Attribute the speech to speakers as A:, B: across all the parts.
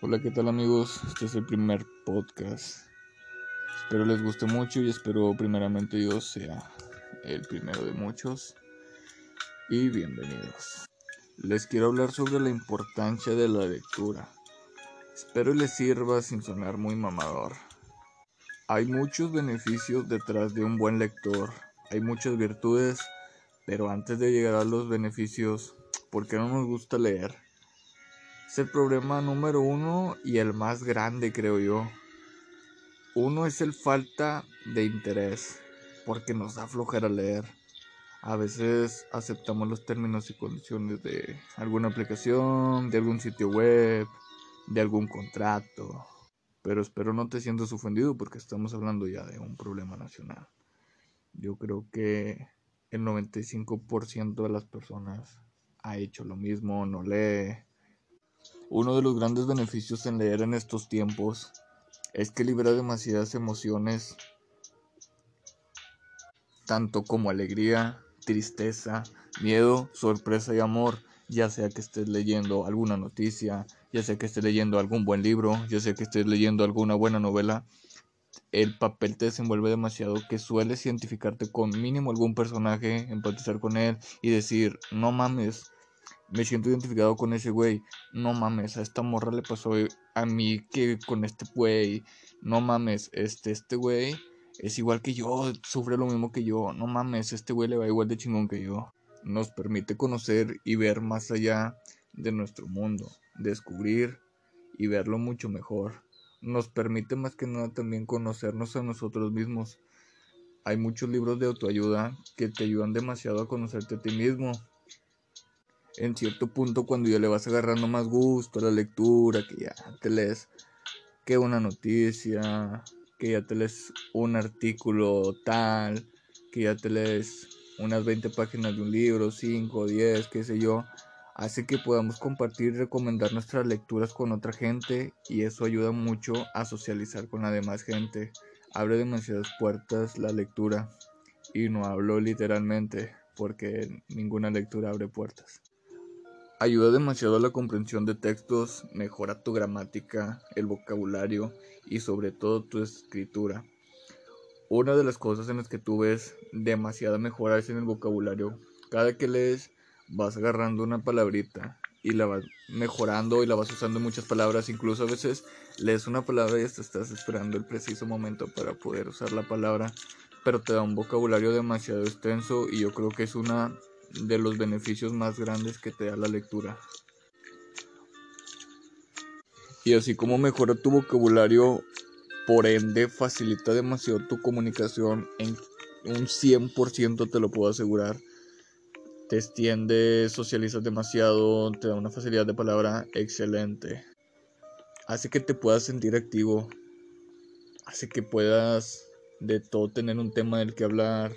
A: Hola, ¿qué tal amigos? Este es el primer podcast. Espero les guste mucho y espero primeramente yo sea el primero de muchos. Y bienvenidos. Les quiero hablar sobre la importancia de la lectura. Espero les sirva sin sonar muy mamador. Hay muchos beneficios detrás de un buen lector. Hay muchas virtudes, pero antes de llegar a los beneficios, ¿por qué no nos gusta leer? Es el problema número uno y el más grande, creo yo. Uno es el falta de interés, porque nos da flojera leer. A veces aceptamos los términos y condiciones de alguna aplicación, de algún sitio web, de algún contrato. Pero espero no te sientas ofendido porque estamos hablando ya de un problema nacional. Yo creo que el 95% de las personas ha hecho lo mismo, no lee, uno de los grandes beneficios en leer en estos tiempos es que libera demasiadas emociones, tanto como alegría, tristeza, miedo, sorpresa y amor, ya sea que estés leyendo alguna noticia, ya sea que estés leyendo algún buen libro, ya sea que estés leyendo alguna buena novela, el papel te desenvuelve demasiado que sueles identificarte con mínimo algún personaje, empatizar con él y decir, no mames, me siento identificado con ese güey. No mames, a esta morra le pasó a mí que con este güey. No mames, este, este güey es igual que yo, sufre lo mismo que yo. No mames, este güey le va igual de chingón que yo. Nos permite conocer y ver más allá de nuestro mundo, descubrir y verlo mucho mejor. Nos permite más que nada también conocernos a nosotros mismos. Hay muchos libros de autoayuda que te ayudan demasiado a conocerte a ti mismo en cierto punto cuando ya le vas agarrando más gusto a la lectura, que ya te lees que una noticia, que ya te lees un artículo tal, que ya te lees unas 20 páginas de un libro, 5, 10, qué sé yo, hace que podamos compartir y recomendar nuestras lecturas con otra gente y eso ayuda mucho a socializar con la demás gente. Abre demasiadas puertas la lectura y no hablo literalmente porque ninguna lectura abre puertas. Ayuda demasiado a la comprensión de textos, mejora tu gramática, el vocabulario y sobre todo tu escritura. Una de las cosas en las que tú ves demasiada mejora es en el vocabulario. Cada que lees vas agarrando una palabrita y la vas mejorando y la vas usando en muchas palabras. Incluso a veces lees una palabra y hasta estás esperando el preciso momento para poder usar la palabra. Pero te da un vocabulario demasiado extenso y yo creo que es una de los beneficios más grandes que te da la lectura. Y así como mejora tu vocabulario, por ende facilita demasiado tu comunicación en un 100% te lo puedo asegurar. Te extiende, socializas demasiado, te da una facilidad de palabra excelente. Hace que te puedas sentir activo. Hace que puedas de todo tener un tema del que hablar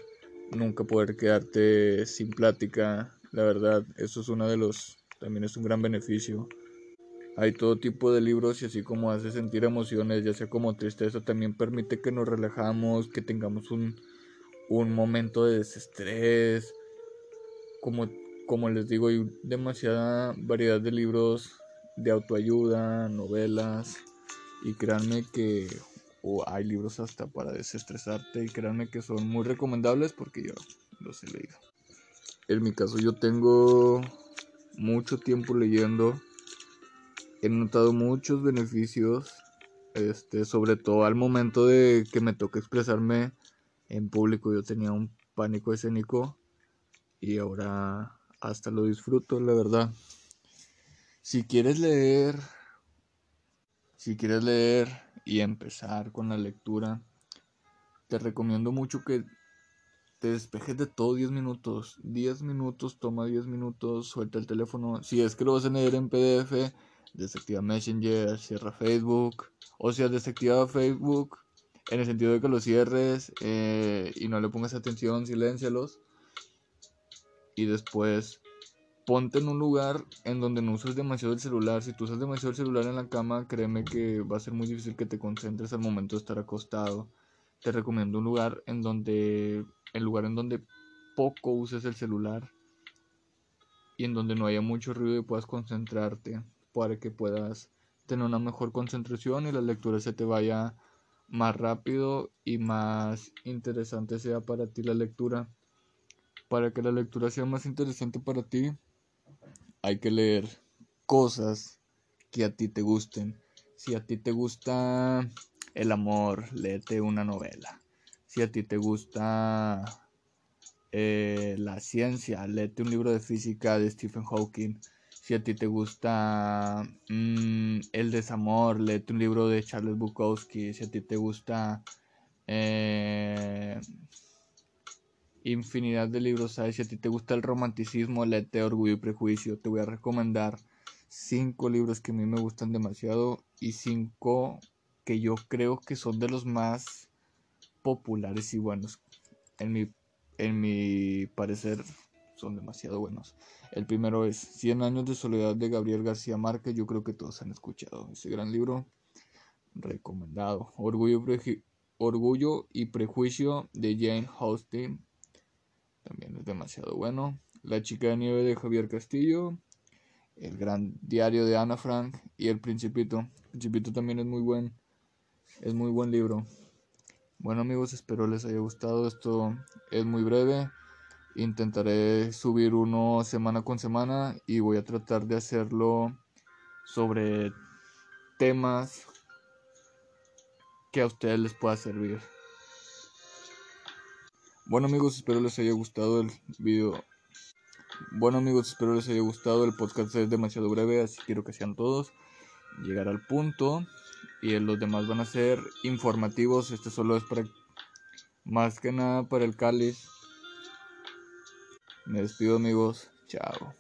A: nunca poder quedarte sin plática. La verdad, eso es uno de los, también es un gran beneficio. Hay todo tipo de libros y así como hace sentir emociones, ya sea como tristeza, también permite que nos relajamos, que tengamos un, un momento de desestrés. Como, como les digo, hay demasiada variedad de libros de autoayuda, novelas. Y créanme que o hay libros hasta para desestresarte y créanme que son muy recomendables porque yo los he leído. En mi caso yo tengo mucho tiempo leyendo, he notado muchos beneficios, este, sobre todo al momento de que me toca expresarme en público yo tenía un pánico escénico y ahora hasta lo disfruto, la verdad. Si quieres leer, si quieres leer y empezar con la lectura, te recomiendo mucho que te despejes de todo 10 minutos. 10 minutos, toma 10 minutos, suelta el teléfono. Si es que lo vas a leer en PDF, desactiva Messenger, cierra Facebook. O sea, desactiva Facebook en el sentido de que lo cierres eh, y no le pongas atención, siléncialos. Y después ponte en un lugar en donde no uses demasiado el celular. Si tú usas demasiado el celular en la cama, créeme que va a ser muy difícil que te concentres al momento de estar acostado. Te recomiendo un lugar en donde, lugar en donde poco uses el celular y en donde no haya mucho ruido y puedas concentrarte para que puedas tener una mejor concentración y la lectura se te vaya más rápido y más interesante sea para ti la lectura. Para que la lectura sea más interesante para ti, hay que leer cosas que a ti te gusten. Si a ti te gusta el amor, léete una novela. Si a ti te gusta eh, la ciencia, léete un libro de física de Stephen Hawking. Si a ti te gusta mm, el desamor, léete un libro de Charles Bukowski. Si a ti te gusta eh, infinidad de libros, ¿sabes? Si a ti te gusta el romanticismo, léete Orgullo y Prejuicio. Te voy a recomendar cinco libros que a mí me gustan demasiado y cinco que yo creo que son de los más populares y buenos. En mi, en mi parecer son demasiado buenos. El primero es Cien años de soledad de Gabriel García Márquez. Yo creo que todos han escuchado ese gran libro. Recomendado. Orgullo, Orgullo y Prejuicio de Jane Austen. También es demasiado bueno. La chica de nieve de Javier Castillo. El gran diario de Ana Frank y El Principito. El Principito también es muy buen, es muy buen libro. Bueno amigos, espero les haya gustado. Esto es muy breve. Intentaré subir uno semana con semana y voy a tratar de hacerlo sobre temas que a ustedes les pueda servir. Bueno amigos, espero les haya gustado el video. Bueno amigos, espero les haya gustado. El podcast es demasiado breve, así quiero que sean todos. Llegar al punto. Y los demás van a ser informativos. Este solo es para más que nada para el cáliz. Me despido amigos. Chao.